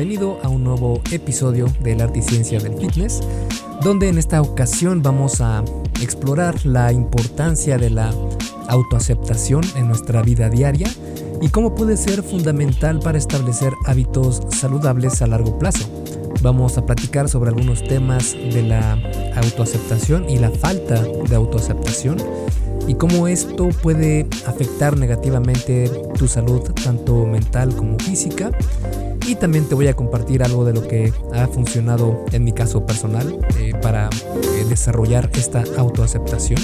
bienvenido a un nuevo episodio del Arte y Ciencia del Fitness, donde en esta ocasión vamos a explorar la importancia de la autoaceptación en nuestra vida diaria y cómo puede ser fundamental para establecer hábitos saludables a largo plazo. Vamos a platicar sobre algunos temas de la autoaceptación y la falta de autoaceptación y cómo esto puede afectar negativamente tu salud tanto mental como física. Y también te voy a compartir algo de lo que ha funcionado en mi caso personal eh, para eh, desarrollar esta autoaceptación.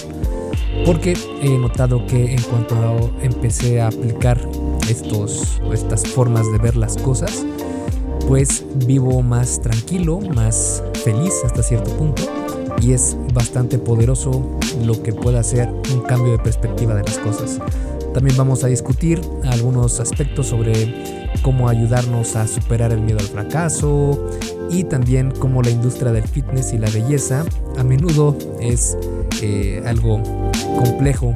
Porque he notado que en cuanto empecé a aplicar estos, estas formas de ver las cosas, pues vivo más tranquilo, más feliz hasta cierto punto y es bastante poderoso lo que puede hacer un cambio de perspectiva de las cosas. También vamos a discutir algunos aspectos sobre cómo ayudarnos a superar el miedo al fracaso y también cómo la industria del fitness y la belleza a menudo es eh, algo complejo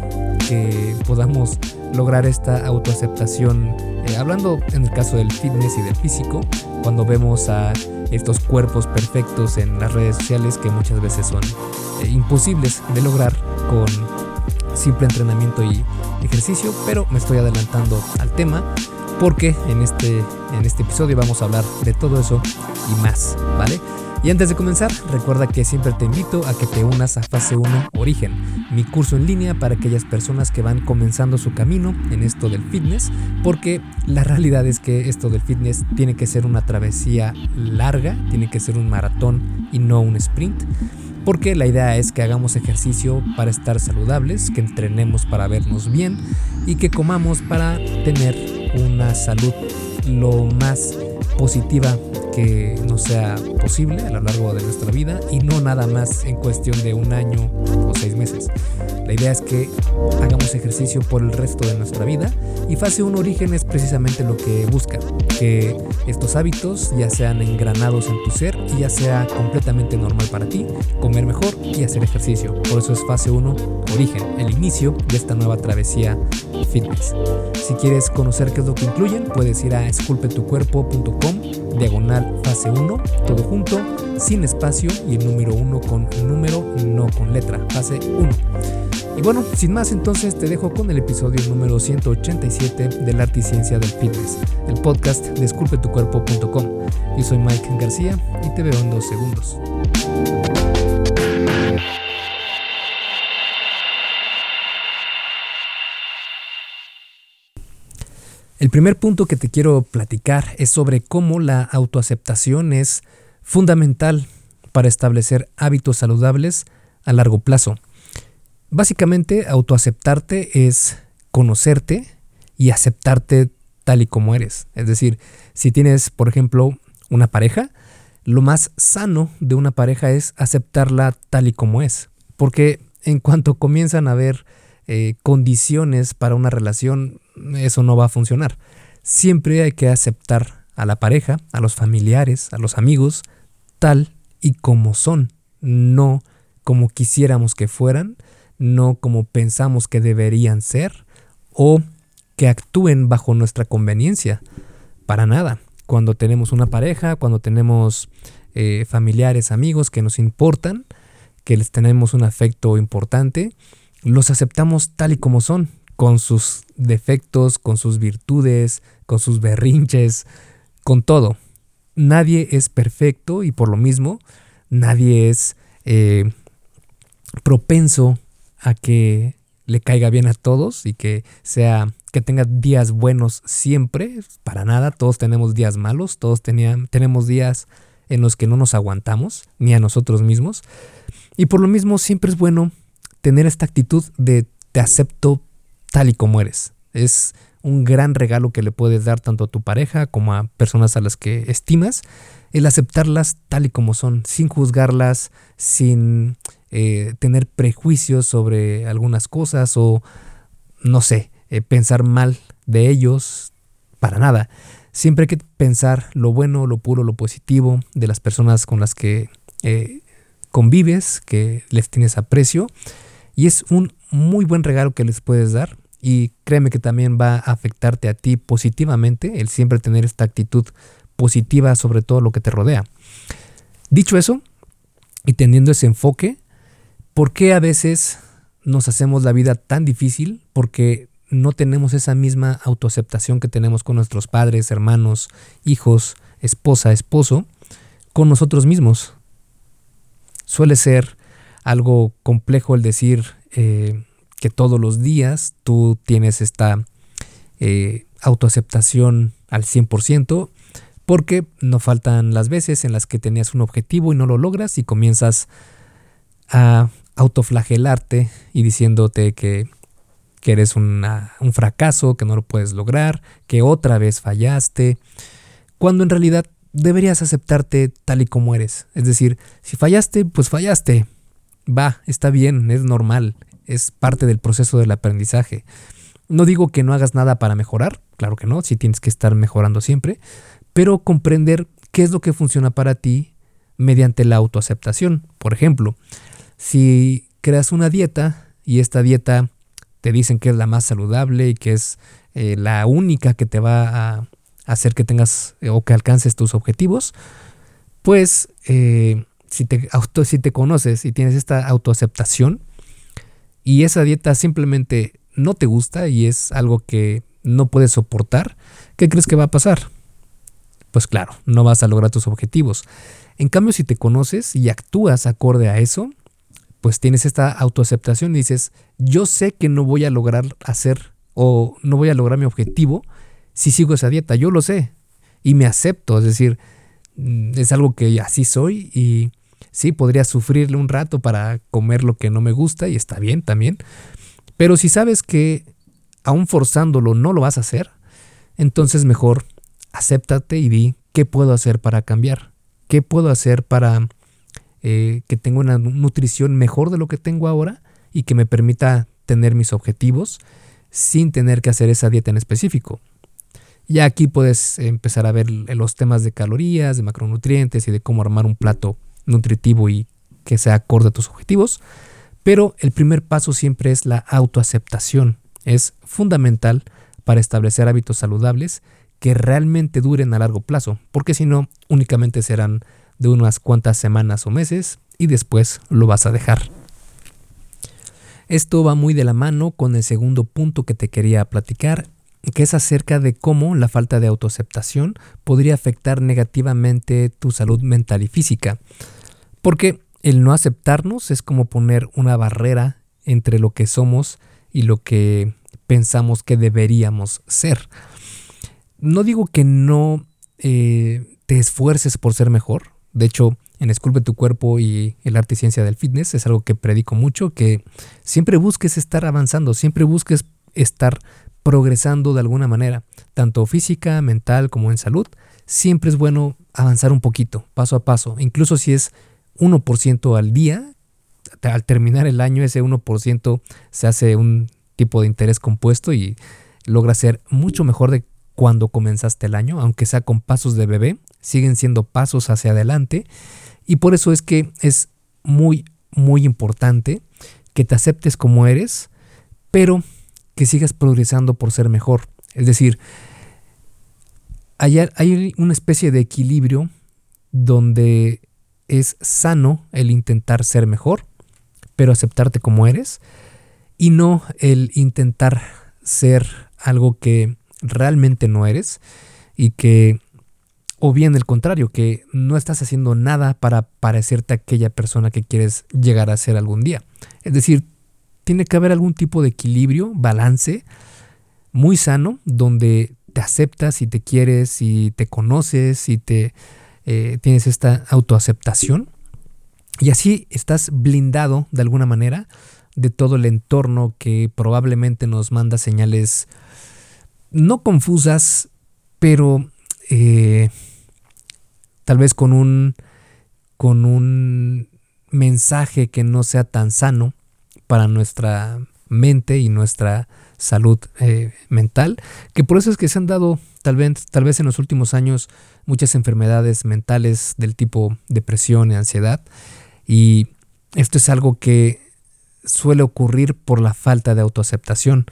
que podamos lograr esta autoaceptación. Eh, hablando en el caso del fitness y del físico, cuando vemos a estos cuerpos perfectos en las redes sociales que muchas veces son eh, imposibles de lograr con simple entrenamiento y ejercicio, pero me estoy adelantando al tema porque en este, en este episodio vamos a hablar de todo eso y más, ¿vale? Y antes de comenzar, recuerda que siempre te invito a que te unas a Fase 1 Origen, mi curso en línea para aquellas personas que van comenzando su camino en esto del fitness, porque la realidad es que esto del fitness tiene que ser una travesía larga, tiene que ser un maratón y no un sprint porque la idea es que hagamos ejercicio para estar saludables, que entrenemos para vernos bien y que comamos para tener una salud lo más positiva que nos sea posible a lo largo de nuestra vida y no nada más en cuestión de un año seis meses. La idea es que hagamos ejercicio por el resto de nuestra vida y fase 1 origen es precisamente lo que busca, que estos hábitos ya sean engranados en tu ser y ya sea completamente normal para ti, comer mejor y hacer ejercicio. Por eso es fase 1 origen, el inicio de esta nueva travesía fitness. Si quieres conocer qué es lo que incluyen, puedes ir a esculpetucuerpo.com diagonal fase 1, todo junto, sin espacio y el número 1 con número, no con letra, fase 1. Y bueno, sin más entonces te dejo con el episodio número 187 del Arte y Ciencia del Fitness, el podcast de esculpetucuerpo.com. Yo soy Mike García y te veo en dos segundos. El primer punto que te quiero platicar es sobre cómo la autoaceptación es fundamental para establecer hábitos saludables a largo plazo. Básicamente, autoaceptarte es conocerte y aceptarte tal y como eres. Es decir, si tienes, por ejemplo, una pareja, lo más sano de una pareja es aceptarla tal y como es. Porque en cuanto comienzan a haber eh, condiciones para una relación, eso no va a funcionar. Siempre hay que aceptar a la pareja, a los familiares, a los amigos, tal y como son, no como quisiéramos que fueran, no como pensamos que deberían ser o que actúen bajo nuestra conveniencia. Para nada. Cuando tenemos una pareja, cuando tenemos eh, familiares, amigos que nos importan, que les tenemos un afecto importante, los aceptamos tal y como son, con sus defectos, con sus virtudes, con sus berrinches, con todo. Nadie es perfecto y por lo mismo nadie es eh, propenso a que le caiga bien a todos y que sea que tenga días buenos siempre, para nada, todos tenemos días malos, todos tenemos días en los que no nos aguantamos, ni a nosotros mismos. Y por lo mismo siempre es bueno tener esta actitud de te acepto tal y como eres. Es un gran regalo que le puedes dar tanto a tu pareja como a personas a las que estimas, el aceptarlas tal y como son, sin juzgarlas, sin eh, tener prejuicios sobre algunas cosas o, no sé, eh, pensar mal de ellos, para nada. Siempre hay que pensar lo bueno, lo puro, lo positivo de las personas con las que eh, convives, que les tienes aprecio. Y es un muy buen regalo que les puedes dar y créeme que también va a afectarte a ti positivamente el siempre tener esta actitud positiva sobre todo lo que te rodea. Dicho eso, y teniendo ese enfoque, ¿por qué a veces nos hacemos la vida tan difícil? Porque no tenemos esa misma autoaceptación que tenemos con nuestros padres, hermanos, hijos, esposa, esposo, con nosotros mismos. Suele ser algo complejo el decir eh, que todos los días tú tienes esta eh, autoaceptación al 100%, porque no faltan las veces en las que tenías un objetivo y no lo logras y comienzas a autoflagelarte y diciéndote que, que eres un fracaso, que no lo puedes lograr, que otra vez fallaste, cuando en realidad deberías aceptarte tal y como eres. Es decir, si fallaste, pues fallaste. Va, está bien, es normal, es parte del proceso del aprendizaje. No digo que no hagas nada para mejorar, claro que no, si tienes que estar mejorando siempre, pero comprender qué es lo que funciona para ti mediante la autoaceptación. Por ejemplo, si creas una dieta y esta dieta te dicen que es la más saludable y que es eh, la única que te va a hacer que tengas eh, o que alcances tus objetivos, pues eh, si, te auto, si te conoces y tienes esta autoaceptación y esa dieta simplemente no te gusta y es algo que no puedes soportar, ¿qué crees que va a pasar? Pues claro, no vas a lograr tus objetivos. En cambio, si te conoces y actúas acorde a eso, pues tienes esta autoaceptación y dices, yo sé que no voy a lograr hacer o no voy a lograr mi objetivo si sigo esa dieta, yo lo sé y me acepto, es decir, mm, es algo que así soy y sí, podría sufrirle un rato para comer lo que no me gusta y está bien también, pero si sabes que aún forzándolo no lo vas a hacer, entonces mejor acéptate y di qué puedo hacer para cambiar, qué puedo hacer para eh, que tenga una nutrición mejor de lo que tengo ahora y que me permita tener mis objetivos sin tener que hacer esa dieta en específico. Ya aquí puedes empezar a ver los temas de calorías, de macronutrientes y de cómo armar un plato nutritivo y que sea acorde a tus objetivos. Pero el primer paso siempre es la autoaceptación. Es fundamental para establecer hábitos saludables que realmente duren a largo plazo, porque si no, únicamente serán de unas cuantas semanas o meses y después lo vas a dejar. Esto va muy de la mano con el segundo punto que te quería platicar, que es acerca de cómo la falta de autoaceptación podría afectar negativamente tu salud mental y física. Porque el no aceptarnos es como poner una barrera entre lo que somos y lo que pensamos que deberíamos ser. No digo que no eh, te esfuerces por ser mejor. De hecho, en Esculpe tu cuerpo y el arte y ciencia del fitness es algo que predico mucho, que siempre busques estar avanzando, siempre busques estar progresando de alguna manera, tanto física, mental como en salud. Siempre es bueno avanzar un poquito, paso a paso, incluso si es 1% al día, al terminar el año ese 1% se hace un tipo de interés compuesto y logra ser mucho mejor de cuando comenzaste el año, aunque sea con pasos de bebé, siguen siendo pasos hacia adelante y por eso es que es muy, muy importante que te aceptes como eres, pero que sigas progresando por ser mejor. Es decir, hay, hay una especie de equilibrio donde es sano el intentar ser mejor, pero aceptarte como eres, y no el intentar ser algo que realmente no eres y que, o bien el contrario, que no estás haciendo nada para parecerte a aquella persona que quieres llegar a ser algún día. Es decir, tiene que haber algún tipo de equilibrio, balance muy sano, donde te aceptas y te quieres y te conoces y te eh, tienes esta autoaceptación. Y así estás blindado de alguna manera de todo el entorno que probablemente nos manda señales no confusas, pero eh, tal vez con un, con un mensaje que no sea tan sano para nuestra mente y nuestra salud eh, mental, que por eso es que se han dado tal vez, tal vez en los últimos años muchas enfermedades mentales del tipo depresión y ansiedad. Y esto es algo que suele ocurrir por la falta de autoaceptación.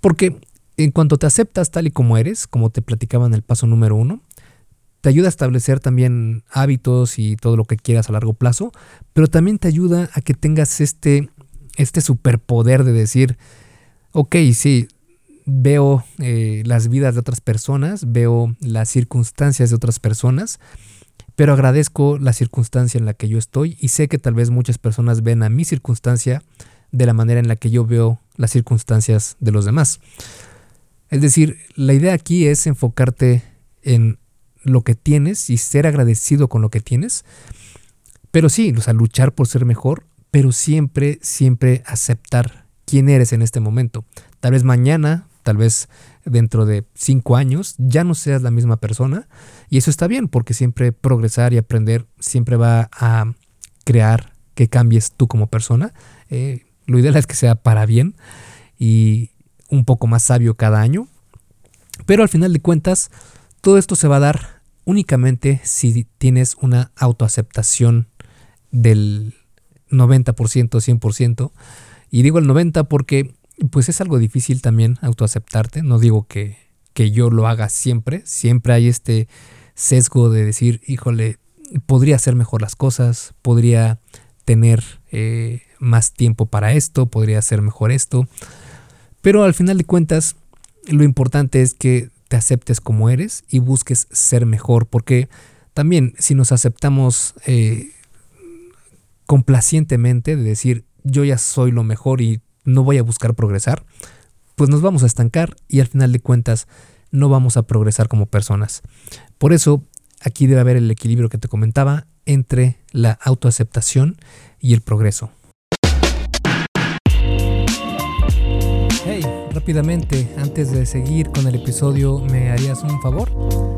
Porque en cuanto te aceptas tal y como eres, como te platicaba en el paso número uno, te ayuda a establecer también hábitos y todo lo que quieras a largo plazo, pero también te ayuda a que tengas este, este superpoder de decir, ok, sí, veo eh, las vidas de otras personas, veo las circunstancias de otras personas, pero agradezco la circunstancia en la que yo estoy y sé que tal vez muchas personas ven a mi circunstancia de la manera en la que yo veo las circunstancias de los demás. Es decir, la idea aquí es enfocarte en lo que tienes y ser agradecido con lo que tienes. Pero sí, o sea, luchar por ser mejor, pero siempre, siempre aceptar quién eres en este momento. Tal vez mañana, tal vez dentro de cinco años, ya no seas la misma persona. Y eso está bien, porque siempre progresar y aprender siempre va a crear que cambies tú como persona. Eh, lo ideal es que sea para bien y un poco más sabio cada año. Pero al final de cuentas, todo esto se va a dar únicamente si tienes una autoaceptación del 90%, 100%. Y digo el 90% porque pues es algo difícil también autoaceptarte. No digo que, que yo lo haga siempre. Siempre hay este sesgo de decir, híjole, podría hacer mejor las cosas, podría tener eh, más tiempo para esto, podría hacer mejor esto. Pero al final de cuentas, lo importante es que te aceptes como eres y busques ser mejor, porque también si nos aceptamos eh, complacientemente de decir yo ya soy lo mejor y no voy a buscar progresar, pues nos vamos a estancar y al final de cuentas no vamos a progresar como personas. Por eso aquí debe haber el equilibrio que te comentaba entre la autoaceptación y el progreso. rápidamente, antes de seguir con el episodio, ¿me harías un favor?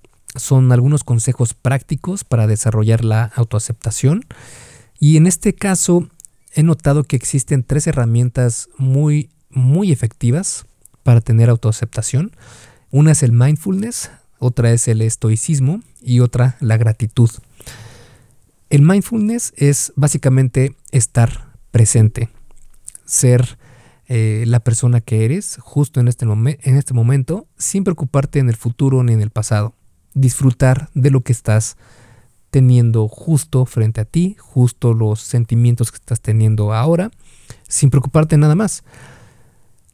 son algunos consejos prácticos para desarrollar la autoaceptación. Y en este caso he notado que existen tres herramientas muy, muy efectivas para tener autoaceptación. Una es el mindfulness, otra es el estoicismo y otra la gratitud. El mindfulness es básicamente estar presente, ser eh, la persona que eres justo en este, en este momento, sin preocuparte en el futuro ni en el pasado disfrutar de lo que estás teniendo justo frente a ti, justo los sentimientos que estás teniendo ahora, sin preocuparte nada más.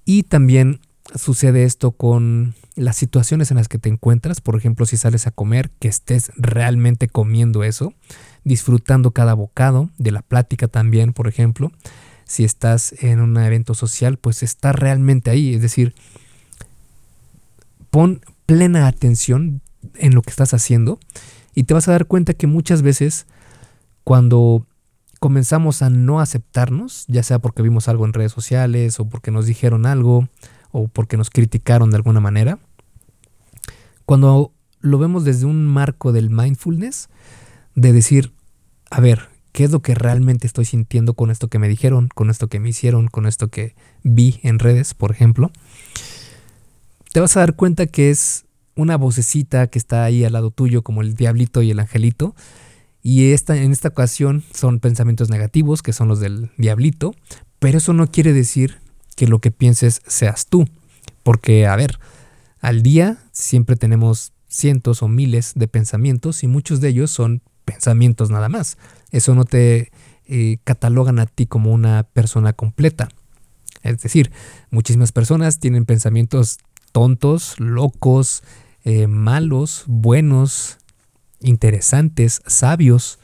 Y también sucede esto con las situaciones en las que te encuentras, por ejemplo, si sales a comer, que estés realmente comiendo eso, disfrutando cada bocado, de la plática también, por ejemplo. Si estás en un evento social, pues estar realmente ahí, es decir, pon plena atención, en lo que estás haciendo y te vas a dar cuenta que muchas veces cuando comenzamos a no aceptarnos, ya sea porque vimos algo en redes sociales o porque nos dijeron algo o porque nos criticaron de alguna manera, cuando lo vemos desde un marco del mindfulness, de decir, a ver, ¿qué es lo que realmente estoy sintiendo con esto que me dijeron, con esto que me hicieron, con esto que vi en redes, por ejemplo? Te vas a dar cuenta que es una vocecita que está ahí al lado tuyo, como el diablito y el angelito. Y esta, en esta ocasión son pensamientos negativos, que son los del diablito, pero eso no quiere decir que lo que pienses seas tú. Porque, a ver, al día siempre tenemos cientos o miles de pensamientos y muchos de ellos son pensamientos nada más. Eso no te eh, catalogan a ti como una persona completa. Es decir, muchísimas personas tienen pensamientos tontos, locos, eh, malos, buenos, interesantes, sabios.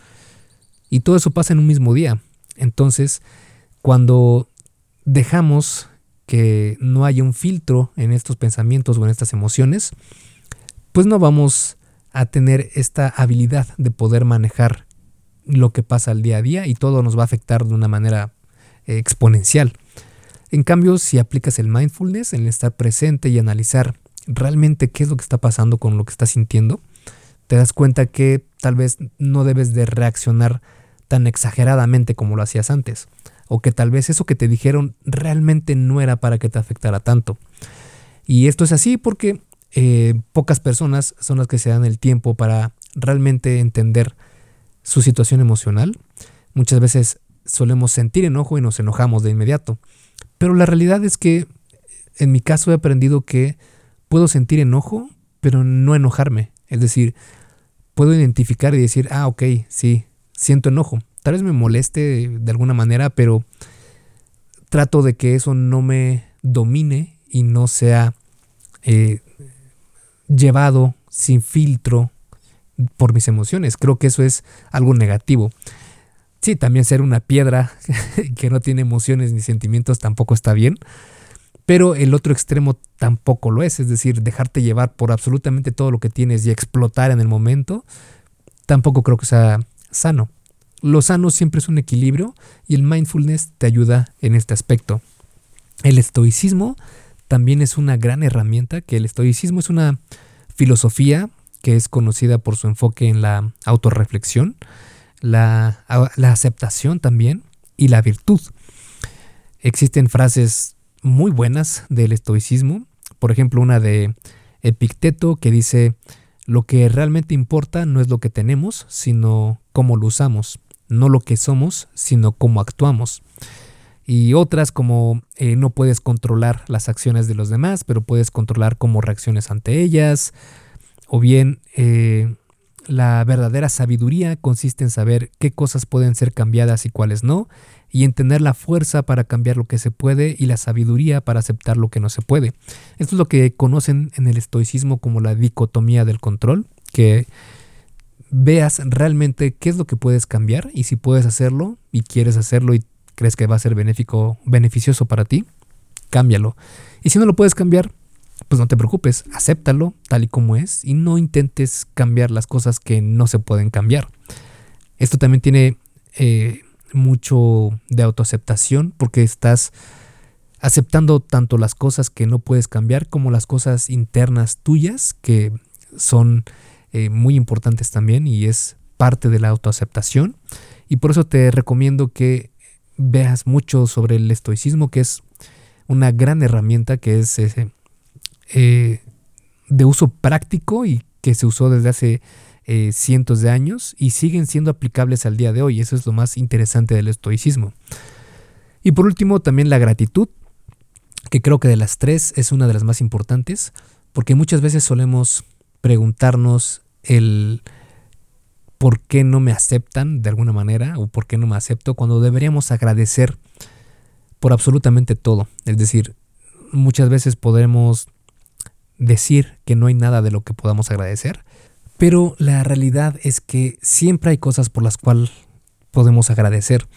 Y todo eso pasa en un mismo día. Entonces, cuando dejamos que no haya un filtro en estos pensamientos o en estas emociones, pues no vamos a tener esta habilidad de poder manejar lo que pasa al día a día y todo nos va a afectar de una manera eh, exponencial. En cambio, si aplicas el mindfulness, en estar presente y analizar realmente qué es lo que está pasando con lo que estás sintiendo, te das cuenta que tal vez no debes de reaccionar tan exageradamente como lo hacías antes, o que tal vez eso que te dijeron realmente no era para que te afectara tanto. Y esto es así porque eh, pocas personas son las que se dan el tiempo para realmente entender su situación emocional. Muchas veces solemos sentir enojo y nos enojamos de inmediato. Pero la realidad es que en mi caso he aprendido que puedo sentir enojo, pero no enojarme. Es decir, puedo identificar y decir, ah, ok, sí, siento enojo. Tal vez me moleste de alguna manera, pero trato de que eso no me domine y no sea eh, llevado sin filtro por mis emociones. Creo que eso es algo negativo. Sí, también ser una piedra que no tiene emociones ni sentimientos tampoco está bien, pero el otro extremo tampoco lo es, es decir, dejarte llevar por absolutamente todo lo que tienes y explotar en el momento, tampoco creo que sea sano. Lo sano siempre es un equilibrio y el mindfulness te ayuda en este aspecto. El estoicismo también es una gran herramienta, que el estoicismo es una filosofía que es conocida por su enfoque en la autorreflexión, la, la aceptación también y la virtud. Existen frases muy buenas del estoicismo, por ejemplo una de Epicteto que dice, lo que realmente importa no es lo que tenemos, sino cómo lo usamos, no lo que somos, sino cómo actuamos. Y otras como eh, no puedes controlar las acciones de los demás, pero puedes controlar cómo reacciones ante ellas, o bien eh, la verdadera sabiduría consiste en saber qué cosas pueden ser cambiadas y cuáles no, y en tener la fuerza para cambiar lo que se puede y la sabiduría para aceptar lo que no se puede. Esto es lo que conocen en el estoicismo como la dicotomía del control, que veas realmente qué es lo que puedes cambiar y si puedes hacerlo y quieres hacerlo y crees que va a ser benéfico, beneficioso para ti, cámbialo. Y si no lo puedes cambiar, pues no te preocupes, acéptalo tal y como es y no intentes cambiar las cosas que no se pueden cambiar. Esto también tiene eh, mucho de autoaceptación porque estás aceptando tanto las cosas que no puedes cambiar como las cosas internas tuyas que son eh, muy importantes también y es parte de la autoaceptación. Y por eso te recomiendo que veas mucho sobre el estoicismo, que es una gran herramienta que es eh, de uso práctico y que se usó desde hace eh, cientos de años y siguen siendo aplicables al día de hoy. Eso es lo más interesante del estoicismo. Y por último, también la gratitud, que creo que de las tres es una de las más importantes, porque muchas veces solemos preguntarnos el por qué no me aceptan de alguna manera o por qué no me acepto cuando deberíamos agradecer por absolutamente todo. Es decir, muchas veces podemos decir que no hay nada de lo que podamos agradecer, pero la realidad es que siempre hay cosas por las cuales podemos agradecer,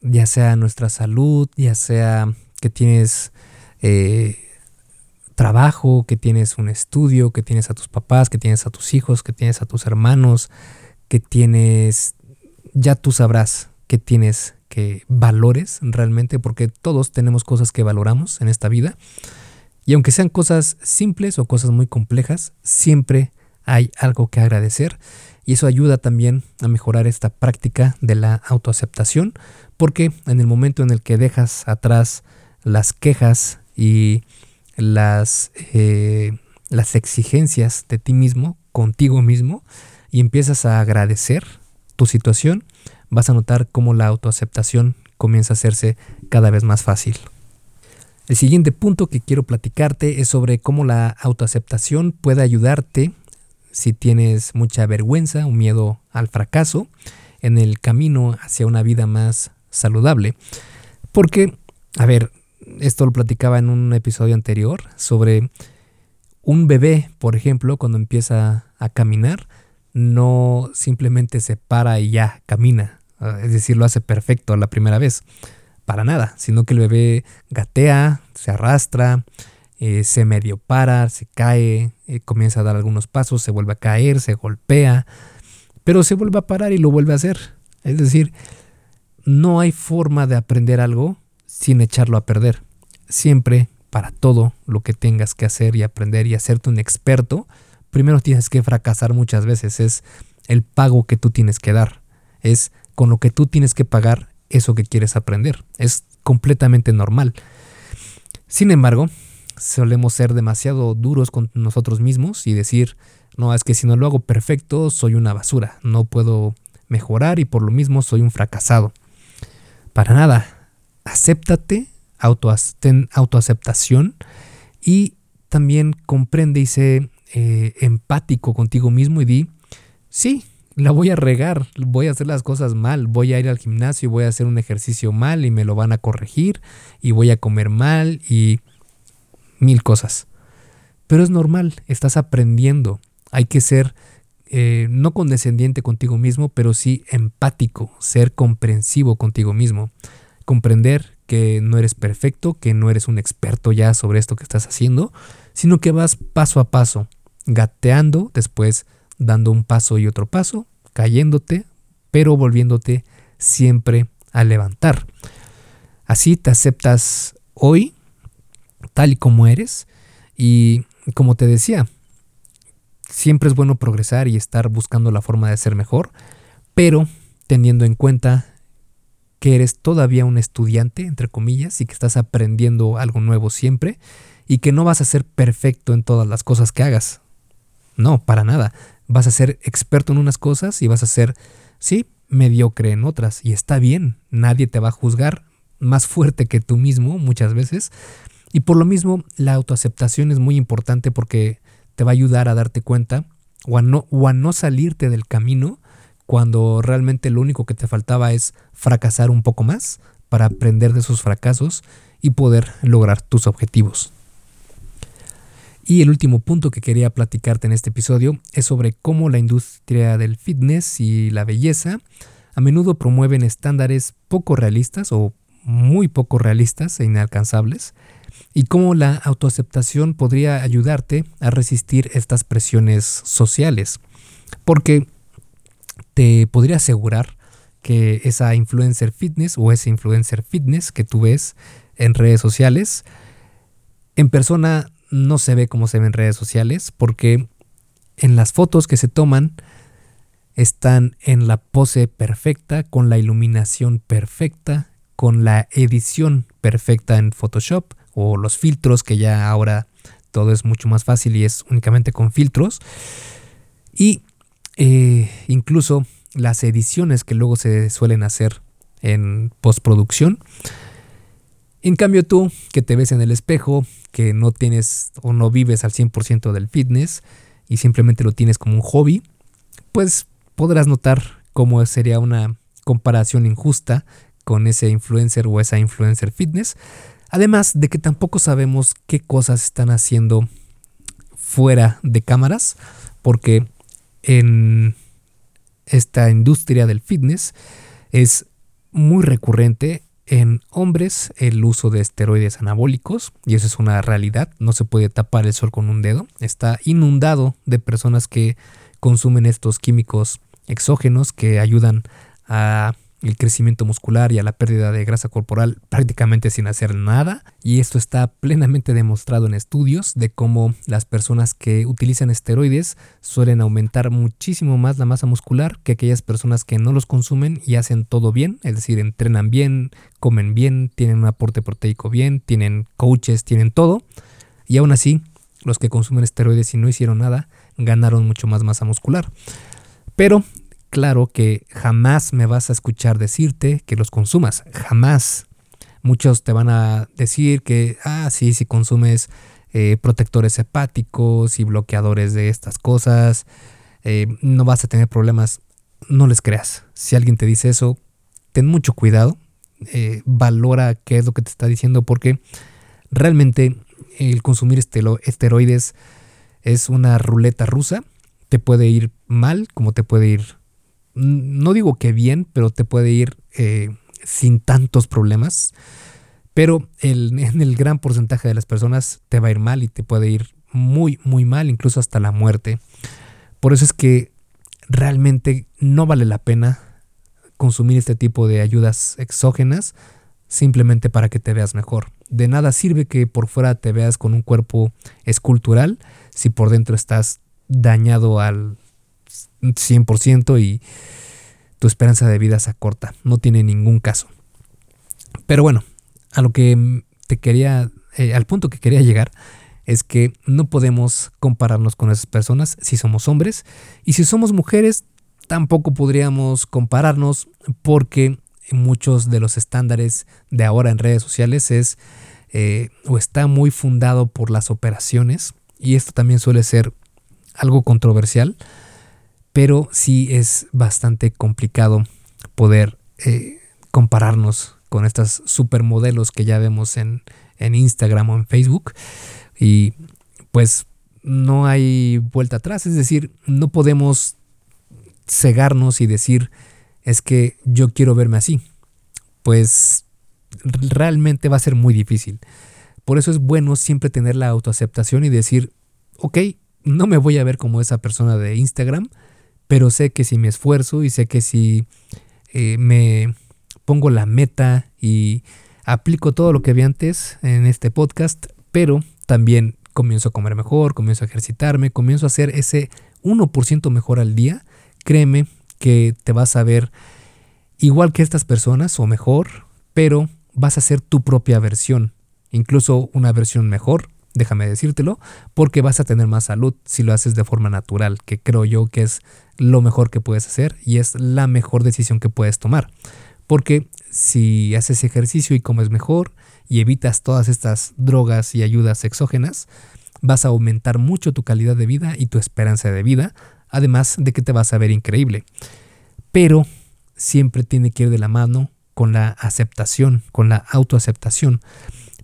ya sea nuestra salud, ya sea que tienes eh, trabajo, que tienes un estudio, que tienes a tus papás, que tienes a tus hijos, que tienes a tus hermanos, que tienes, ya tú sabrás que tienes que valores realmente, porque todos tenemos cosas que valoramos en esta vida. Y aunque sean cosas simples o cosas muy complejas, siempre hay algo que agradecer. Y eso ayuda también a mejorar esta práctica de la autoaceptación, porque en el momento en el que dejas atrás las quejas y las, eh, las exigencias de ti mismo, contigo mismo, y empiezas a agradecer tu situación, vas a notar cómo la autoaceptación comienza a hacerse cada vez más fácil. El siguiente punto que quiero platicarte es sobre cómo la autoaceptación puede ayudarte si tienes mucha vergüenza o miedo al fracaso en el camino hacia una vida más saludable. Porque, a ver, esto lo platicaba en un episodio anterior sobre un bebé, por ejemplo, cuando empieza a caminar, no simplemente se para y ya camina, ah, es decir, lo hace perfecto la primera vez. Para nada, sino que el bebé gatea, se arrastra, eh, se medio para, se cae, eh, comienza a dar algunos pasos, se vuelve a caer, se golpea, pero se vuelve a parar y lo vuelve a hacer. Es decir, no hay forma de aprender algo sin echarlo a perder. Siempre, para todo lo que tengas que hacer y aprender y hacerte un experto, primero tienes que fracasar muchas veces. Es el pago que tú tienes que dar. Es con lo que tú tienes que pagar eso que quieres aprender. Es completamente normal. Sin embargo, solemos ser demasiado duros con nosotros mismos y decir, no, es que si no lo hago perfecto, soy una basura, no puedo mejorar y por lo mismo soy un fracasado. Para nada, acéptate, ten autoaceptación y también comprende y sé eh, empático contigo mismo y di, sí, la voy a regar, voy a hacer las cosas mal, voy a ir al gimnasio, voy a hacer un ejercicio mal y me lo van a corregir y voy a comer mal y mil cosas. Pero es normal, estás aprendiendo. Hay que ser eh, no condescendiente contigo mismo, pero sí empático, ser comprensivo contigo mismo. Comprender que no eres perfecto, que no eres un experto ya sobre esto que estás haciendo, sino que vas paso a paso, gateando, después dando un paso y otro paso, cayéndote, pero volviéndote siempre a levantar. Así te aceptas hoy tal y como eres. Y como te decía, siempre es bueno progresar y estar buscando la forma de ser mejor, pero teniendo en cuenta que eres todavía un estudiante, entre comillas, y que estás aprendiendo algo nuevo siempre, y que no vas a ser perfecto en todas las cosas que hagas. No, para nada. Vas a ser experto en unas cosas y vas a ser, sí, mediocre en otras. Y está bien, nadie te va a juzgar más fuerte que tú mismo muchas veces, y por lo mismo, la autoaceptación es muy importante porque te va a ayudar a darte cuenta o a no, o a no salirte del camino cuando realmente lo único que te faltaba es fracasar un poco más para aprender de esos fracasos y poder lograr tus objetivos. Y el último punto que quería platicarte en este episodio es sobre cómo la industria del fitness y la belleza a menudo promueven estándares poco realistas o muy poco realistas e inalcanzables y cómo la autoaceptación podría ayudarte a resistir estas presiones sociales. Porque te podría asegurar que esa influencer fitness o ese influencer fitness que tú ves en redes sociales, en persona no se ve como se ve en redes sociales porque en las fotos que se toman están en la pose perfecta, con la iluminación perfecta, con la edición perfecta en Photoshop, o los filtros, que ya ahora todo es mucho más fácil y es únicamente con filtros. Y eh, incluso las ediciones que luego se suelen hacer en postproducción. En cambio tú, que te ves en el espejo, que no tienes o no vives al 100% del fitness y simplemente lo tienes como un hobby, pues podrás notar cómo sería una comparación injusta con ese influencer o esa influencer fitness, Además de que tampoco sabemos qué cosas están haciendo fuera de cámaras, porque en esta industria del fitness es muy recurrente en hombres el uso de esteroides anabólicos, y eso es una realidad, no se puede tapar el sol con un dedo, está inundado de personas que consumen estos químicos exógenos que ayudan a el crecimiento muscular y a la pérdida de grasa corporal prácticamente sin hacer nada. Y esto está plenamente demostrado en estudios de cómo las personas que utilizan esteroides suelen aumentar muchísimo más la masa muscular que aquellas personas que no los consumen y hacen todo bien, es decir, entrenan bien, comen bien, tienen un aporte proteico bien, tienen coaches, tienen todo. Y aún así, los que consumen esteroides y no hicieron nada, ganaron mucho más masa muscular. Pero claro que jamás me vas a escuchar decirte que los consumas, jamás. Muchos te van a decir que, ah, sí, si consumes eh, protectores hepáticos y bloqueadores de estas cosas, eh, no vas a tener problemas. No les creas. Si alguien te dice eso, ten mucho cuidado, eh, valora qué es lo que te está diciendo porque realmente el consumir esteroides es una ruleta rusa. Te puede ir mal como te puede ir no digo que bien, pero te puede ir eh, sin tantos problemas, pero en el gran porcentaje de las personas te va a ir mal y te puede ir muy, muy mal, incluso hasta la muerte. Por eso es que realmente no vale la pena consumir este tipo de ayudas exógenas simplemente para que te veas mejor. De nada sirve que por fuera te veas con un cuerpo escultural si por dentro estás dañado al 100% y tu esperanza de vida se acorta. No tiene ningún caso. Pero bueno, a lo que te quería, eh, al punto que quería llegar es que no podemos compararnos con esas personas si somos hombres y si somos mujeres tampoco podríamos compararnos porque muchos de los estándares de ahora en redes sociales es eh, o está muy fundado por las operaciones y esto también suele ser algo controversial pero sí es bastante complicado poder eh, compararnos con estas supermodelos que ya vemos en, en Instagram o en Facebook y pues no hay vuelta atrás, es decir, no podemos cegarnos y decir, es que yo quiero verme así. Pues realmente va a ser muy difícil. Por eso es bueno siempre tener la autoaceptación y decir, ok, no me voy a ver como esa persona de Instagram, pero sé que si me esfuerzo y sé que si eh, me pongo la meta y aplico todo lo que vi antes en este podcast, pero también comienzo a comer mejor, comienzo a ejercitarme, comienzo a hacer ese 1% mejor al día, créeme que te vas a ver igual que estas personas o mejor, pero vas a ser tu propia versión, incluso una versión mejor, déjame decírtelo, porque vas a tener más salud si lo haces de forma natural, que creo yo que es lo mejor que puedes hacer y es la mejor decisión que puedes tomar. Porque si haces ejercicio y comes mejor, y evitas todas estas drogas y ayudas exógenas, vas a aumentar mucho tu calidad de vida y tu esperanza de vida, además de que te vas a ver increíble. Pero siempre tiene que ir de la mano con la aceptación, con la autoaceptación,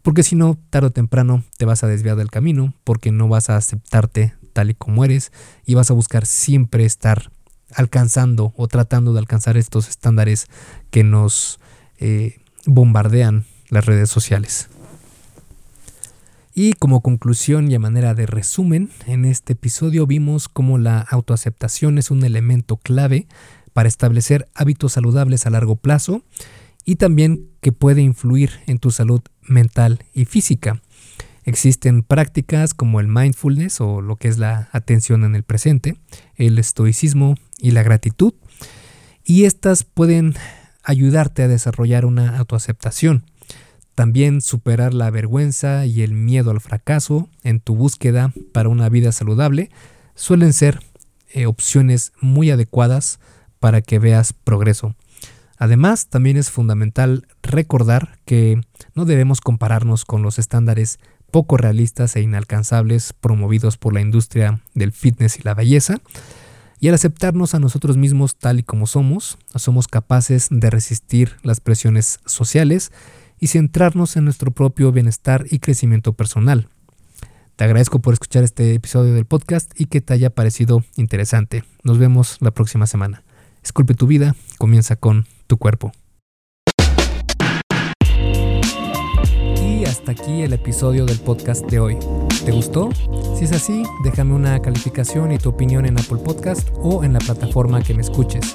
porque si no, tarde o temprano te vas a desviar del camino, porque no vas a aceptarte tal y como eres y vas a buscar siempre estar alcanzando o tratando de alcanzar estos estándares que nos eh, bombardean las redes sociales. Y como conclusión y a manera de resumen, en este episodio vimos cómo la autoaceptación es un elemento clave para establecer hábitos saludables a largo plazo y también que puede influir en tu salud mental y física. Existen prácticas como el mindfulness o lo que es la atención en el presente, el estoicismo y la gratitud, y estas pueden ayudarte a desarrollar una autoaceptación. También superar la vergüenza y el miedo al fracaso en tu búsqueda para una vida saludable suelen ser eh, opciones muy adecuadas para que veas progreso. Además, también es fundamental recordar que no debemos compararnos con los estándares poco realistas e inalcanzables promovidos por la industria del fitness y la belleza. Y al aceptarnos a nosotros mismos tal y como somos, somos capaces de resistir las presiones sociales y centrarnos en nuestro propio bienestar y crecimiento personal. Te agradezco por escuchar este episodio del podcast y que te haya parecido interesante. Nos vemos la próxima semana. Esculpe tu vida, comienza con tu cuerpo. Y hasta aquí el episodio del podcast de hoy. ¿Te gustó? Si es así, déjame una calificación y tu opinión en Apple Podcast o en la plataforma que me escuches.